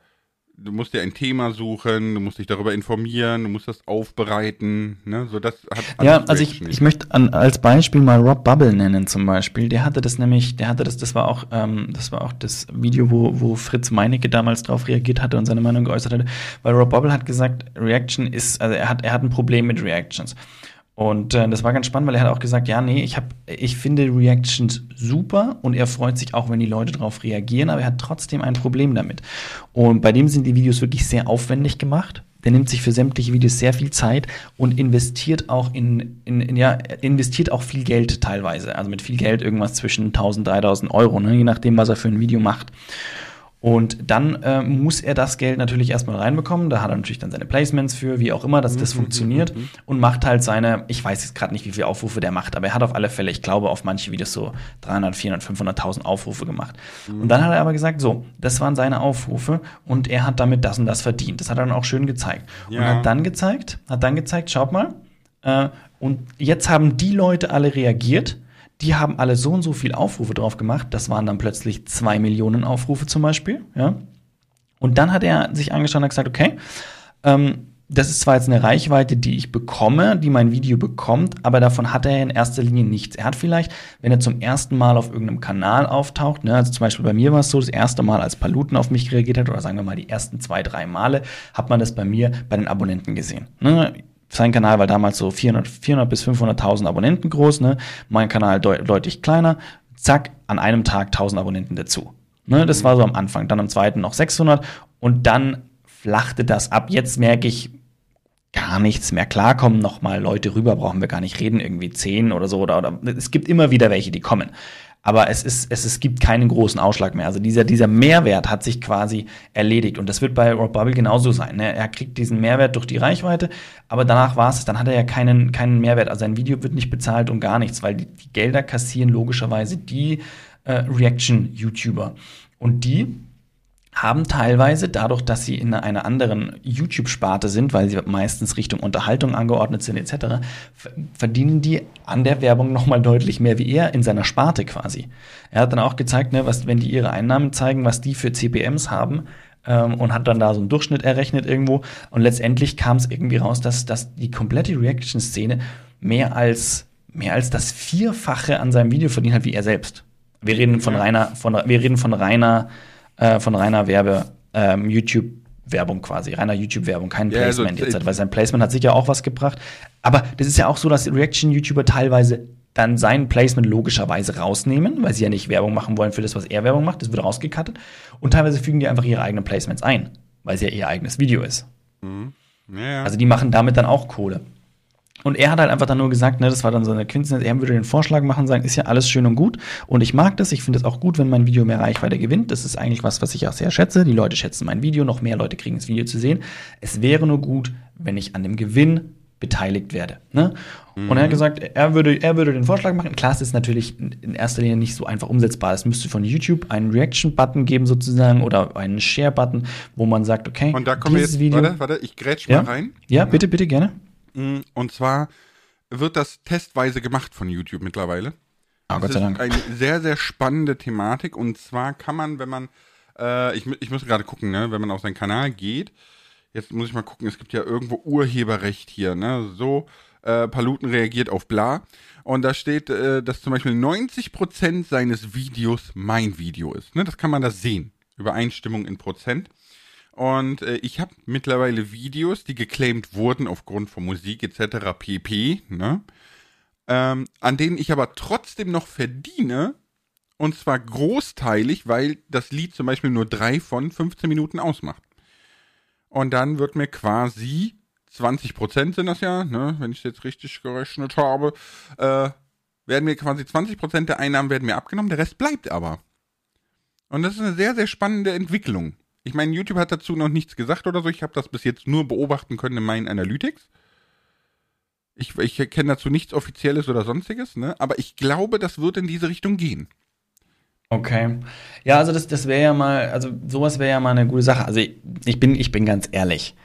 du musst dir ein Thema suchen, du musst dich darüber informieren, du musst das aufbereiten, ne? So das hat Ja, also ich, ich möchte an, als Beispiel mal Rob Bubble nennen zum Beispiel. Der hatte das nämlich, der hatte das, das war auch, ähm, das war auch das Video, wo, wo Fritz Meinecke damals drauf reagiert hatte und seine Meinung geäußert hatte, weil Rob Bubble hat gesagt, Reaction ist, also er hat, er hat ein Problem mit Reactions. Und äh, das war ganz spannend, weil er hat auch gesagt, ja, nee, ich hab, ich finde Reactions super und er freut sich auch, wenn die Leute darauf reagieren, aber er hat trotzdem ein Problem damit. Und bei dem sind die Videos wirklich sehr aufwendig gemacht. Der nimmt sich für sämtliche Videos sehr viel Zeit und investiert auch in, in, in ja, investiert auch viel Geld teilweise. Also mit viel Geld irgendwas zwischen 1000, 3000 Euro, ne, je nachdem, was er für ein Video macht. Und dann äh, muss er das Geld natürlich erstmal reinbekommen. Da hat er natürlich dann seine Placements für, wie auch immer, dass das mhm, funktioniert. Mhm, mhm. Und macht halt seine, ich weiß jetzt gerade nicht, wie viele Aufrufe der macht, aber er hat auf alle Fälle, ich glaube, auf manche Videos so 300, 400, 500.000 Aufrufe gemacht. Und dann hat er aber gesagt, so, das waren seine Aufrufe und er hat damit das und das verdient. Das hat er dann auch schön gezeigt. Ja. Und hat dann gezeigt, hat dann gezeigt, schaut mal, äh, und jetzt haben die Leute alle reagiert die haben alle so und so viel Aufrufe drauf gemacht. Das waren dann plötzlich zwei Millionen Aufrufe zum Beispiel. Ja? Und dann hat er sich angeschaut und gesagt, okay, ähm, das ist zwar jetzt eine Reichweite, die ich bekomme, die mein Video bekommt, aber davon hat er in erster Linie nichts. Er hat vielleicht, wenn er zum ersten Mal auf irgendeinem Kanal auftaucht, ne, also zum Beispiel bei mir war es so, das erste Mal, als Paluten auf mich reagiert hat, oder sagen wir mal die ersten zwei, drei Male, hat man das bei mir bei den Abonnenten gesehen. Ne? Sein Kanal war damals so 400, 400 bis 500.000 Abonnenten groß, ne? Mein Kanal deut deutlich kleiner. Zack, an einem Tag 1000 Abonnenten dazu. Ne? Das war so am Anfang. Dann am zweiten noch 600 und dann flachte das ab. Jetzt merke ich gar nichts mehr. Klar kommen noch mal Leute rüber, brauchen wir gar nicht reden, irgendwie 10 oder so oder, oder es gibt immer wieder welche, die kommen aber es ist, es, es gibt keinen großen Ausschlag mehr. Also dieser, dieser Mehrwert hat sich quasi erledigt. Und das wird bei Rob Bubble genauso sein. Ne? Er kriegt diesen Mehrwert durch die Reichweite, aber danach war es, dann hat er ja keinen, keinen Mehrwert. Also sein Video wird nicht bezahlt und gar nichts, weil die, die Gelder kassieren logischerweise die äh, Reaction-YouTuber. Und die haben teilweise, dadurch, dass sie in einer anderen YouTube-Sparte sind, weil sie meistens Richtung Unterhaltung angeordnet sind etc., verdienen die an der Werbung nochmal deutlich mehr wie er in seiner Sparte quasi. Er hat dann auch gezeigt, ne, was, wenn die ihre Einnahmen zeigen, was die für CPMs haben, ähm, und hat dann da so einen Durchschnitt errechnet irgendwo. Und letztendlich kam es irgendwie raus, dass, dass die komplette Reaction-Szene mehr als, mehr als das Vierfache an seinem Video verdient hat wie er selbst. Wir reden von reiner, von, wir reden von reiner äh, von reiner Werbe, ähm, YouTube Werbung quasi, reiner YouTube-Werbung, kein Placement ja, also, jetzt, weil sein Placement hat sicher auch was gebracht. Aber das ist ja auch so, dass Reaction-YouTuber teilweise dann sein Placement logischerweise rausnehmen, weil sie ja nicht Werbung machen wollen für das, was er Werbung macht, das wird rausgekattet. Und teilweise fügen die einfach ihre eigenen Placements ein, weil es ja ihr eigenes Video ist. Mhm. Ja, ja. Also die machen damit dann auch Kohle. Und er hat halt einfach dann nur gesagt, ne, das war dann so eine Quintessenz, er würde den Vorschlag machen, sagen, ist ja alles schön und gut. Und ich mag das, ich finde es auch gut, wenn mein Video mehr Reichweite gewinnt. Das ist eigentlich was, was ich auch sehr schätze. Die Leute schätzen mein Video, noch mehr Leute kriegen das Video zu sehen. Es wäre nur gut, wenn ich an dem Gewinn beteiligt werde. Ne? Mhm. Und er hat mhm. gesagt, er würde, er würde den Vorschlag machen. Klar, es ist natürlich in erster Linie nicht so einfach umsetzbar. Es müsste von YouTube einen Reaction-Button geben sozusagen oder einen Share-Button, wo man sagt, okay, und da kommen wir jetzt, Video, warte, warte, ich grätsch ja? mal rein. Ja, bitte, bitte, gerne. Mm, und zwar wird das testweise gemacht von YouTube mittlerweile. Ah, Gott sei Dank. Eine sehr, sehr spannende Thematik. Und zwar kann man, wenn man, äh, ich, ich muss gerade gucken, ne, wenn man auf seinen Kanal geht, jetzt muss ich mal gucken, es gibt ja irgendwo Urheberrecht hier, ne, so, äh, Paluten reagiert auf bla. Und da steht, äh, dass zum Beispiel 90% seines Videos mein Video ist. Ne? Das kann man da sehen. Übereinstimmung in Prozent. Und äh, ich habe mittlerweile Videos, die geclaimed wurden aufgrund von Musik etc. pp. Ne? Ähm, an denen ich aber trotzdem noch verdiene. Und zwar großteilig, weil das Lied zum Beispiel nur drei von 15 Minuten ausmacht. Und dann wird mir quasi 20% sind das ja, ne, wenn ich es jetzt richtig gerechnet habe, äh, werden mir quasi 20% der Einnahmen werden mir abgenommen, der Rest bleibt aber. Und das ist eine sehr, sehr spannende Entwicklung. Ich meine, YouTube hat dazu noch nichts gesagt oder so. Ich habe das bis jetzt nur beobachten können in meinen Analytics. Ich, ich kenne dazu nichts Offizielles oder sonstiges, ne? aber ich glaube, das wird in diese Richtung gehen. Okay. Ja, also das, das wäre ja mal, also sowas wäre ja mal eine gute Sache. Also ich, ich, bin, ich bin ganz ehrlich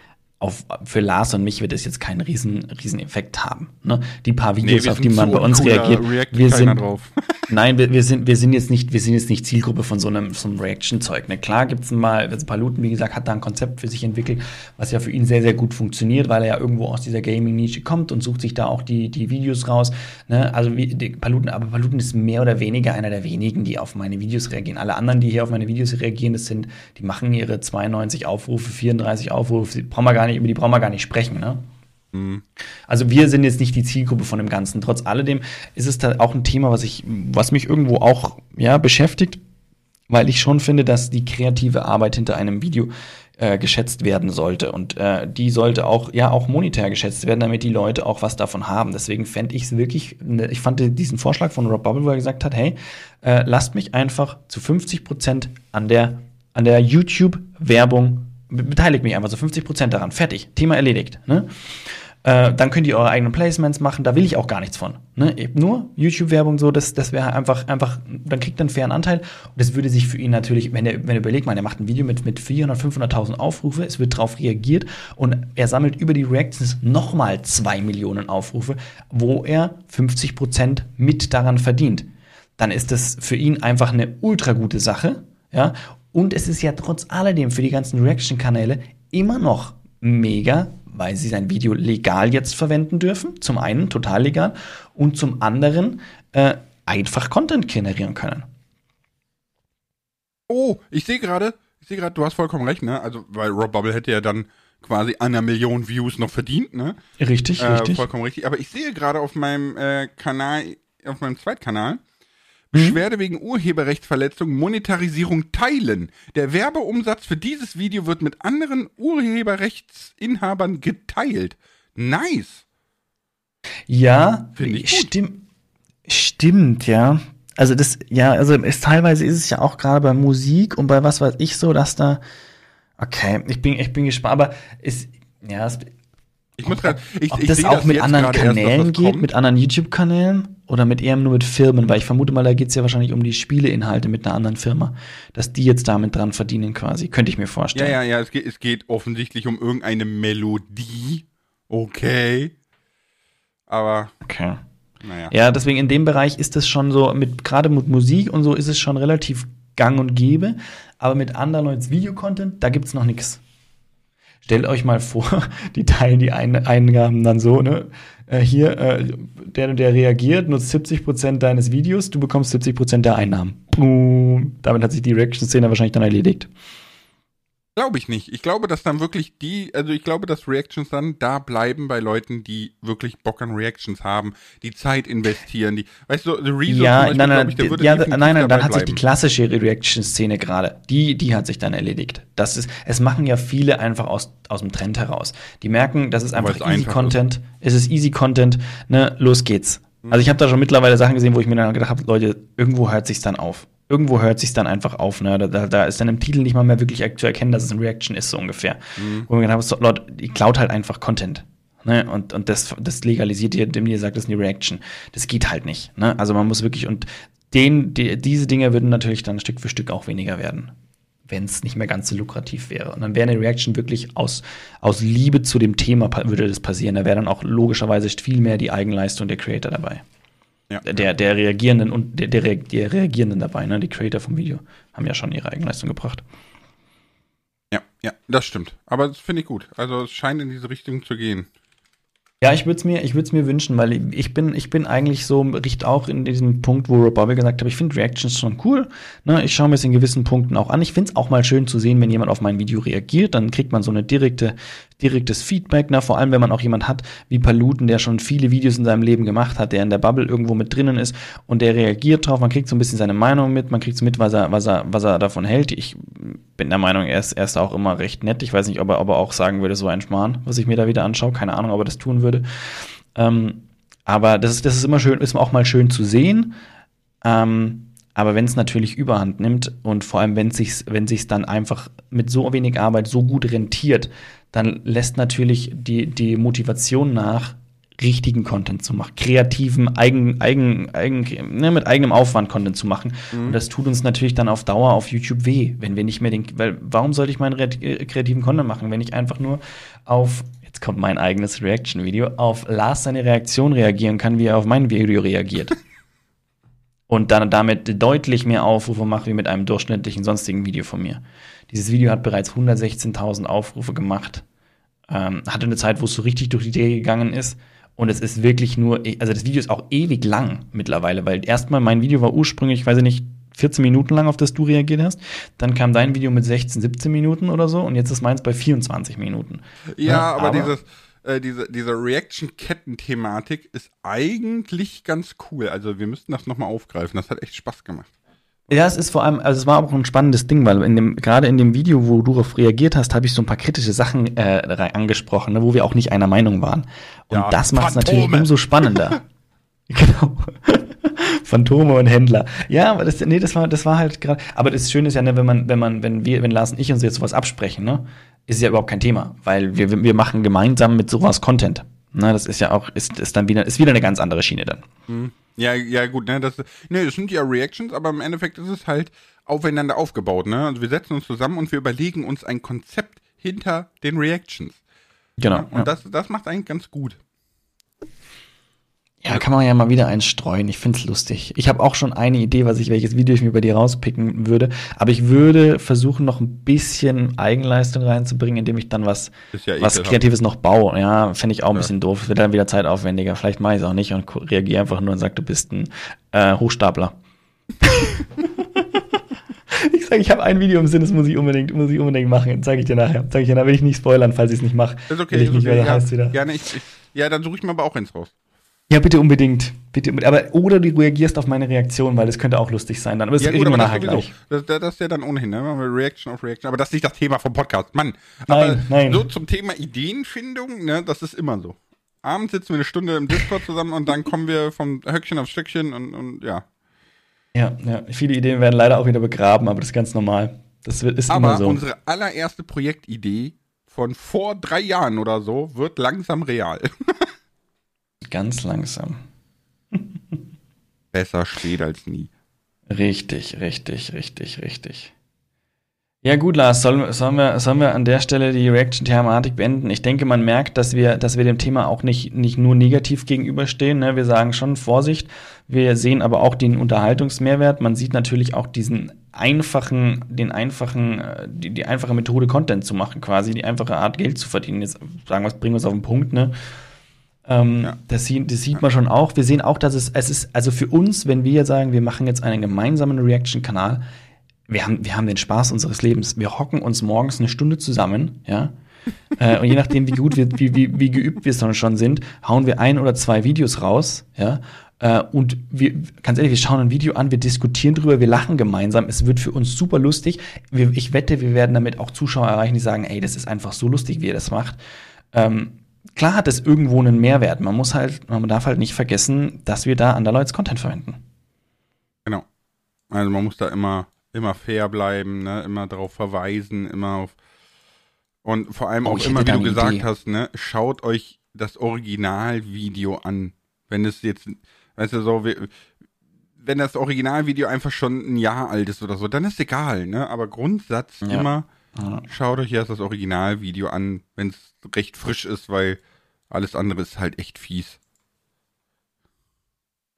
auf, für Lars und mich wird es jetzt keinen riesen, riesen Effekt haben. Ne? Die paar Videos, nee, auf die man bei uns reagiert, wir sind, nein, wir, wir, sind, wir sind jetzt nicht, wir sind jetzt nicht Zielgruppe von so einem, so einem Reaction-Zeug. Ne? Klar gibt's mal, also Paluten, wie gesagt, hat da ein Konzept für sich entwickelt, was ja für ihn sehr, sehr gut funktioniert, weil er ja irgendwo aus dieser Gaming-Nische kommt und sucht sich da auch die, die Videos raus. Ne? Also wie, Paluten, aber Paluten ist mehr oder weniger einer der wenigen, die auf meine Videos reagieren. Alle anderen, die hier auf meine Videos reagieren, das sind, die machen ihre 92 Aufrufe, 34 Aufrufe, brauchen wir gar gar nicht, über die brauchen wir gar nicht sprechen, ne? Mhm. Also wir sind jetzt nicht die Zielgruppe von dem Ganzen. Trotz alledem ist es da auch ein Thema, was ich, was mich irgendwo auch ja, beschäftigt, weil ich schon finde, dass die kreative Arbeit hinter einem Video äh, geschätzt werden sollte. Und äh, die sollte auch, ja, auch monetär geschätzt werden, damit die Leute auch was davon haben. Deswegen fände ich es wirklich, ne, ich fand diesen Vorschlag von Rob Bubble, wo er gesagt hat, hey, äh, lasst mich einfach zu 50 Prozent an der, an der YouTube-Werbung beteiligt mich einfach so 50% daran. Fertig. Thema erledigt. Ne? Äh, dann könnt ihr eure eigenen Placements machen, da will ich auch gar nichts von. Ne? Nur YouTube-Werbung so, das, das wäre einfach, einfach, dann kriegt er einen fairen Anteil. Und das würde sich für ihn natürlich, wenn er, wenn er überlegt, man, er macht ein Video mit, mit 400, 500.000 Aufrufe, es wird darauf reagiert und er sammelt über die Reactions nochmal 2 Millionen Aufrufe, wo er 50% mit daran verdient. Dann ist das für ihn einfach eine ultra gute Sache. Ja, und es ist ja trotz alledem für die ganzen Reaction-Kanäle immer noch mega, weil sie sein Video legal jetzt verwenden dürfen. Zum einen total legal und zum anderen äh, einfach Content generieren können. Oh, ich sehe gerade, ich sehe gerade, du hast vollkommen recht, ne? Also, weil Rob Bubble hätte ja dann quasi an einer Million Views noch verdient, ne? Richtig, äh, richtig. Vollkommen richtig. Aber ich sehe gerade auf meinem äh, Kanal, auf meinem Zweitkanal, Beschwerde wegen Urheberrechtsverletzung, Monetarisierung teilen. Der Werbeumsatz für dieses Video wird mit anderen Urheberrechtsinhabern geteilt. Nice. Ja, stimmt. Stimmt, ja. Also das, ja, also es, teilweise ist es ja auch gerade bei Musik und bei was weiß ich so, dass da, okay, ich bin, ich bin gespannt, aber es, ja, es, ich muss grad, ich, ob ich das auch das mit anderen Kanälen erst, geht, mit anderen YouTube-Kanälen oder mit eher nur mit Firmen, weil ich vermute mal, da geht es ja wahrscheinlich um die Spieleinhalte mit einer anderen Firma, dass die jetzt damit dran verdienen quasi, könnte ich mir vorstellen. Ja, ja, ja, es geht, es geht offensichtlich um irgendeine Melodie, okay, aber okay. Naja. Ja, deswegen in dem Bereich ist es schon so, mit gerade mit Musik und so ist es schon relativ gang und gäbe, aber mit anderen Leuten Videocontent, da gibt's noch nichts. Stellt euch mal vor, die teilen die Eingaben dann so, ne? Äh, hier, äh, der der reagiert, nutzt 70% deines Videos, du bekommst 70% der Einnahmen. Boom. Damit hat sich die Reaction-Szene wahrscheinlich dann erledigt. Glaube ich nicht. Ich glaube, dass dann wirklich die, also ich glaube, dass Reactions dann da bleiben bei Leuten, die wirklich Bock an Reactions haben, die Zeit investieren, die, weißt du, The Reason ja, Beispiel, nein, nein, ich, der würde ja, nein, nein, dann hat sich die klassische Reaction-Szene gerade, die, die hat sich dann erledigt. Das ist, es machen ja viele einfach aus, aus dem Trend heraus. Die merken, das ist einfach easy Content, ist. es ist easy Content, ne, los geht's. Also ich habe da schon mittlerweile Sachen gesehen, wo ich mir dann gedacht habe, Leute, irgendwo hört sich's dann auf irgendwo hört sich dann einfach auf. Ne? Da, da, ist dann im Titel nicht mal mehr wirklich zu erkennen, dass es ein Reaction ist, so ungefähr. Mhm. Wir gedacht haben, Leute, ihr klaut halt einfach Content. Ne? Und, und das, das legalisiert ihr, indem ihr sagt, das ist eine Reaction. Das geht halt nicht. Ne? Also man muss wirklich, und den, die, diese Dinge würden natürlich dann Stück für Stück auch weniger werden, wenn es nicht mehr ganz so lukrativ wäre. Und dann wäre eine Reaction wirklich aus, aus Liebe zu dem Thema würde das passieren. Da wäre dann auch logischerweise viel mehr die Eigenleistung der Creator dabei. Ja, der, der Reagierenden und der, der, der Reagierenden dabei, ne? Die Creator vom Video haben ja schon ihre Eigenleistung gebracht. Ja, ja, das stimmt. Aber das finde ich gut. Also es scheint in diese Richtung zu gehen. Ja, ich würde es mir, ich mir wünschen, weil ich bin, ich bin eigentlich so, richt auch in diesem Punkt, wo Rob Bobby gesagt hat, ich finde Reactions schon cool. Ne? Ich schaue mir es in gewissen Punkten auch an. Ich finde es auch mal schön zu sehen, wenn jemand auf mein Video reagiert, dann kriegt man so eine direkte, direktes Feedback, ne? vor allem wenn man auch jemand hat wie Paluten, der schon viele Videos in seinem Leben gemacht hat, der in der Bubble irgendwo mit drinnen ist und der reagiert drauf, man kriegt so ein bisschen seine Meinung mit, man kriegt so mit, was er, was er, was er davon hält. Ich bin der Meinung, er ist, er ist auch immer recht nett. Ich weiß nicht, ob er, ob er auch sagen würde, so ein Schmarrn, was ich mir da wieder anschaue. Keine Ahnung, ob er das tun würde. Ähm, aber das ist, das ist immer schön, ist auch mal schön zu sehen. Ähm, aber wenn es natürlich Überhand nimmt und vor allem, wenn es sich wenn sich's dann einfach mit so wenig Arbeit so gut rentiert, dann lässt natürlich die, die Motivation nach, richtigen Content zu machen, kreativen, eigen, eigen, eigen, ne, mit eigenem Aufwand Content zu machen. Mhm. Und das tut uns natürlich dann auf Dauer auf YouTube weh, wenn wir nicht mehr den, weil warum sollte ich meinen äh, kreativen Content machen, wenn ich einfach nur auf, jetzt kommt mein eigenes Reaction-Video, auf Lars seine Reaktion reagieren kann, wie er auf mein Video reagiert. Und dann damit deutlich mehr Aufrufe macht, wie mit einem durchschnittlichen sonstigen Video von mir. Dieses Video hat bereits 116.000 Aufrufe gemacht. Ähm, hatte eine Zeit, wo es so richtig durch die Decke gegangen ist. Und es ist wirklich nur, e, also das Video ist auch ewig lang mittlerweile, weil erstmal mein Video war ursprünglich, ich weiß nicht, 14 Minuten lang, auf das du reagiert hast. Dann kam dein Video mit 16, 17 Minuten oder so und jetzt ist meins bei 24 Minuten. Ja, ja aber, aber, dieses, äh, diese, diese Reaction-Ketten-Thematik ist eigentlich ganz cool. Also wir müssten das nochmal aufgreifen. Das hat echt Spaß gemacht. Ja, es ist vor allem, also es war auch ein spannendes Ding, weil in dem, gerade in dem Video, wo du darauf reagiert hast, habe ich so ein paar kritische Sachen äh, angesprochen, ne, wo wir auch nicht einer Meinung waren. Und ja, das macht es natürlich umso spannender. genau. Phantome und Händler. Ja, aber das, nee, das war, das war halt gerade. Aber das Schöne ist ja, ne, wenn man, wenn man, wenn wir, wenn Lars und ich uns jetzt sowas absprechen, ne, ist ja überhaupt kein Thema, weil wir, wir machen gemeinsam mit sowas Content. Ne, das ist ja auch, ist, ist dann wieder, ist wieder eine ganz andere Schiene dann. Mhm. Ja, ja, gut, ne, das, ne, das sind ja Reactions, aber im Endeffekt ist es halt aufeinander aufgebaut, ne? Also wir setzen uns zusammen und wir überlegen uns ein Konzept hinter den Reactions. Genau. Ja, und ja. das, das macht eigentlich ganz gut. Ja, kann man ja mal wieder einstreuen. Ich find's lustig. Ich habe auch schon eine Idee, was ich, welches Video ich mir bei dir rauspicken würde. Aber ich würde versuchen, noch ein bisschen Eigenleistung reinzubringen, indem ich dann was, ja was Kreatives noch baue. Ja, fände ich auch ein ja. bisschen doof. Wird dann wieder zeitaufwendiger. Vielleicht mache ich es auch nicht und reagiere einfach nur und sage, du bist ein äh, Hochstapler. ich sage, ich habe ein Video im Sinn, das muss ich unbedingt, muss ich unbedingt machen. Zeige ich dir nachher. Zeige ich dir, da will ich nicht spoilern, falls ich es nicht mache. Ist okay, ist nicht, okay. Ja, heißt wieder. Gerne, ich, ich, ja, dann suche ich mir aber auch eins raus. Ja, bitte unbedingt. Bitte, aber, oder du reagierst auf meine Reaktion, weil das könnte auch lustig sein. Dann, aber das ja, reden wir nachher gleich. Das, das, ist ja dann ohnehin, ne? Reaction auf Reaction. Aber das ist nicht das Thema vom Podcast. Mann. Aber nein, nein. so zum Thema Ideenfindung, ne? Das ist immer so. Abends sitzen wir eine Stunde im Discord zusammen und dann kommen wir vom Höckchen aufs Stöckchen und, und ja. Ja, ja. Viele Ideen werden leider auch wieder begraben, aber das ist ganz normal. Das wird, ist aber immer so. unsere allererste Projektidee von vor drei Jahren oder so wird langsam real. Ganz langsam. Besser spät als nie. Richtig, richtig, richtig, richtig. Ja gut, Lars, sollen, sollen, wir, sollen wir an der Stelle die Reaction-Thematik beenden? Ich denke, man merkt, dass wir, dass wir dem Thema auch nicht, nicht nur negativ gegenüberstehen. Ne? Wir sagen schon Vorsicht. Wir sehen aber auch den Unterhaltungsmehrwert. Man sieht natürlich auch diesen einfachen, den einfachen, äh, die, die einfache Methode, Content zu machen, quasi, die einfache Art, Geld zu verdienen. Jetzt sagen wir es, bringen wir es auf den Punkt, ne? Ähm, ja. das, sieht, das sieht man schon auch. Wir sehen auch, dass es, es ist, also für uns, wenn wir sagen, wir machen jetzt einen gemeinsamen Reaction-Kanal, wir haben, wir haben den Spaß unseres Lebens. Wir hocken uns morgens eine Stunde zusammen, ja. äh, und je nachdem, wie gut wir, wie, wie, wie geübt wir schon sind, hauen wir ein oder zwei Videos raus, ja. Äh, und wir, ganz ehrlich, wir schauen ein Video an, wir diskutieren drüber, wir lachen gemeinsam. Es wird für uns super lustig. Wir, ich wette, wir werden damit auch Zuschauer erreichen, die sagen, ey, das ist einfach so lustig, wie ihr das macht. Ähm, klar hat es irgendwo einen Mehrwert. Man muss halt, man darf halt nicht vergessen, dass wir da Underloids Content verwenden. Genau. Also man muss da immer, immer fair bleiben, ne? immer darauf verweisen, immer auf und vor allem oh, auch immer, wie du gesagt Idee. hast, ne, schaut euch das Originalvideo an. Wenn es jetzt, weißt du, so, wenn das Originalvideo einfach schon ein Jahr alt ist oder so, dann ist egal, ne? Aber Grundsatz ja. immer, ja. Schaut euch erst das Originalvideo an, wenn es recht frisch ist, weil alles andere ist halt echt fies.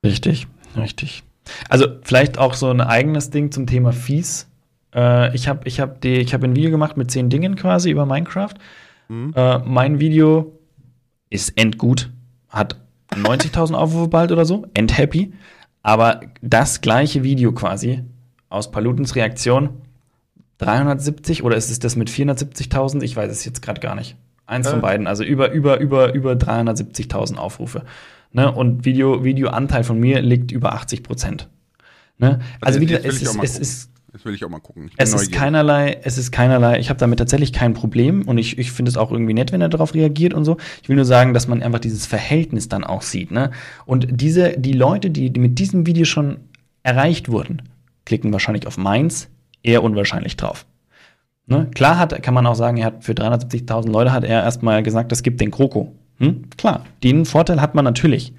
Richtig, richtig. Also vielleicht auch so ein eigenes Ding zum Thema fies. Äh, ich habe ich hab hab ein Video gemacht mit zehn Dingen quasi über Minecraft. Mhm. Äh, mein Video ist endgut, hat 90.000 Aufrufe bald oder so, endhappy. Aber das gleiche Video quasi aus Palutens Reaktion 370 oder ist es das mit 470.000? Ich weiß es jetzt gerade gar nicht. Eins äh. von beiden, also über über über über 370.000 Aufrufe. Ne? Und Video Videoanteil von mir liegt über 80 Prozent. Ne? Also, also wie gesagt, es ist, es ist das will ich auch mal gucken. Es ist keinerlei, es ist keinerlei, ich habe damit tatsächlich kein Problem und ich, ich finde es auch irgendwie nett, wenn er darauf reagiert und so. Ich will nur sagen, dass man einfach dieses Verhältnis dann auch sieht, ne? Und diese, die Leute, die, die mit diesem Video schon erreicht wurden, klicken wahrscheinlich auf meins, eher unwahrscheinlich drauf. Ne? Klar hat, kann man auch sagen, er hat für 370.000 Leute hat er erstmal gesagt, es gibt den Kroko. Hm? Klar, den Vorteil hat man natürlich.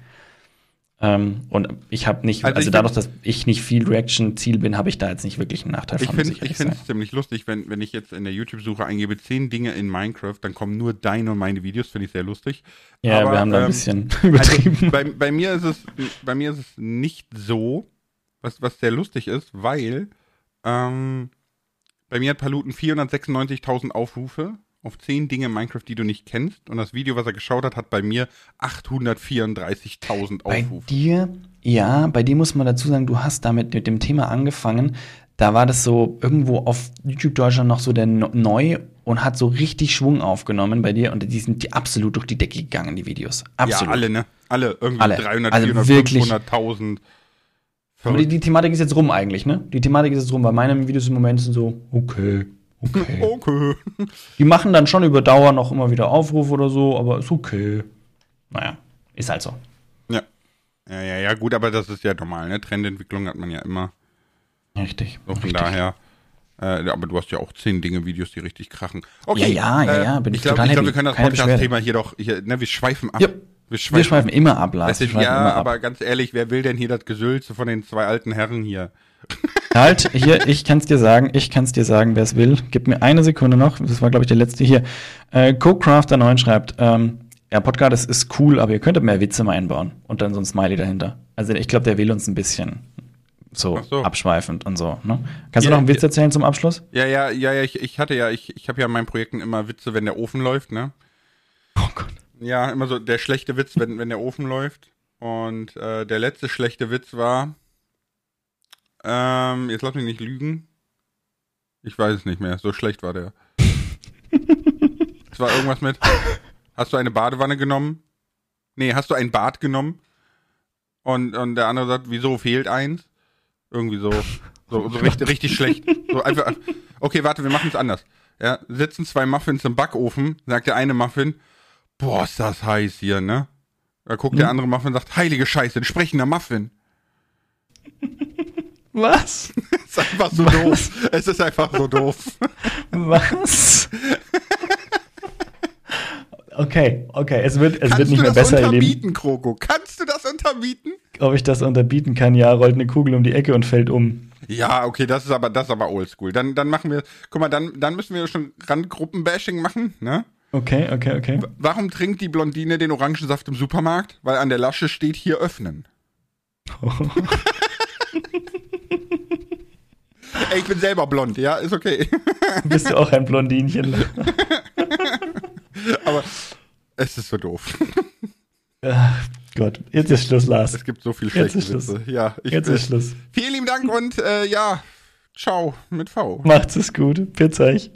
Ähm, und ich habe nicht, also, also dadurch, dass ich nicht viel Reaction-Ziel bin, habe ich da jetzt nicht wirklich einen Nachteil ich von. Ich finde es ziemlich lustig, wenn, wenn ich jetzt in der YouTube-Suche eingebe, zehn Dinge in Minecraft, dann kommen nur deine und meine Videos, finde ich sehr lustig. Ja, Aber, wir haben da ein ähm, bisschen übertrieben. Also bei, bei, mir ist es, bei mir ist es nicht so, was, was sehr lustig ist, weil ähm, bei mir hat Paluten 496.000 Aufrufe auf 10 Dinge in Minecraft, die du nicht kennst. Und das Video, was er geschaut hat, hat bei mir 834.000 Aufrufe. Bei dir, ja, bei dir muss man dazu sagen, du hast damit mit dem Thema angefangen. Da war das so irgendwo auf YouTube Deutschland noch so der neu und hat so richtig Schwung aufgenommen bei dir und die sind die absolut durch die Decke gegangen, die Videos. Absolut. Ja, alle, ne? Alle, irgendwie alle. 300, also 400, 500.000. Aber die, die, Thematik ist jetzt rum eigentlich, ne? Die Thematik ist jetzt rum. Bei meinen Videos im Moment sind so, okay, okay. okay. Die machen dann schon über Dauer noch immer wieder Aufrufe oder so, aber ist okay. Naja, ist halt so. Ja. Ja, ja, ja, gut, aber das ist ja normal, ne? Trendentwicklung hat man ja immer. Richtig. So von richtig. daher. Äh, aber du hast ja auch zehn Dinge, Videos, die richtig krachen. Okay. Ja, ja, ja, ja. Bin ich glaube, glaub, wir können das Podcast-Thema hier doch, hier, ne, wir schweifen ab. Yep. Wir schweifen, wir schweifen immer ab, Lars. Ist, ja, aber ab. ganz ehrlich, wer will denn hier das Gesülze von den zwei alten Herren hier? Halt, hier, ich kann es dir sagen, ich kann es dir sagen, wer es will. Gib mir eine Sekunde noch. Das war, glaube ich, der letzte hier. Äh, Co-Crafter 9 schreibt, ähm, ja, Podcast ist, ist cool, aber ihr könntet mehr Witze mal einbauen. Und dann so ein Smiley dahinter. Also ich glaube, der will uns ein bisschen so, so, abschweifend und so. Ne? Kannst ja, du noch einen Witz erzählen zum Abschluss? Ja, ja, ja, ja. Ich, ich hatte ja, ich, ich habe ja in meinen Projekten immer Witze, wenn der Ofen läuft, ne? Oh Gott. Ja, immer so der schlechte Witz, wenn, wenn der Ofen läuft. Und äh, der letzte schlechte Witz war, ähm, jetzt lass mich nicht lügen. Ich weiß es nicht mehr, so schlecht war der. es war irgendwas mit, hast du eine Badewanne genommen? Nee, hast du ein Bad genommen? Und, und der andere sagt, wieso fehlt eins? Irgendwie so, so, so richtig, richtig schlecht. So einfach, okay, warte, wir machen es anders. Ja, sitzen zwei Muffins im Backofen, sagt der eine Muffin, boah, ist das heiß hier, ne? Da guckt hm? der andere Muffin und sagt, heilige Scheiße, ein sprechender Muffin. Was? es ist einfach so Was? doof. Es ist einfach so doof. Was? Okay, okay, es wird, es Kannst wird nicht mehr besser, ihr Lieben. Kroko? Kannst du das unterbieten? Ob ich das unterbieten kann? Ja, rollt eine Kugel um die Ecke und fällt um. Ja, okay, das ist aber, das ist aber oldschool. Dann, dann machen wir, guck mal, dann, dann müssen wir schon Randgruppenbashing machen, ne? Okay, okay, okay. Warum trinkt die Blondine den Orangensaft im Supermarkt? Weil an der Lasche steht hier öffnen. Oh. Ey, ich bin selber blond, ja, ist okay. Bist du auch ein Blondinchen? Aber es ist so doof. Ach Gott, jetzt ist Schluss, Lars. Es gibt so viel schlechte Witze. Ja, ich jetzt ist Schluss. Vielen lieben Dank und äh, ja, ciao mit V. Macht's es gut. Pizza euch.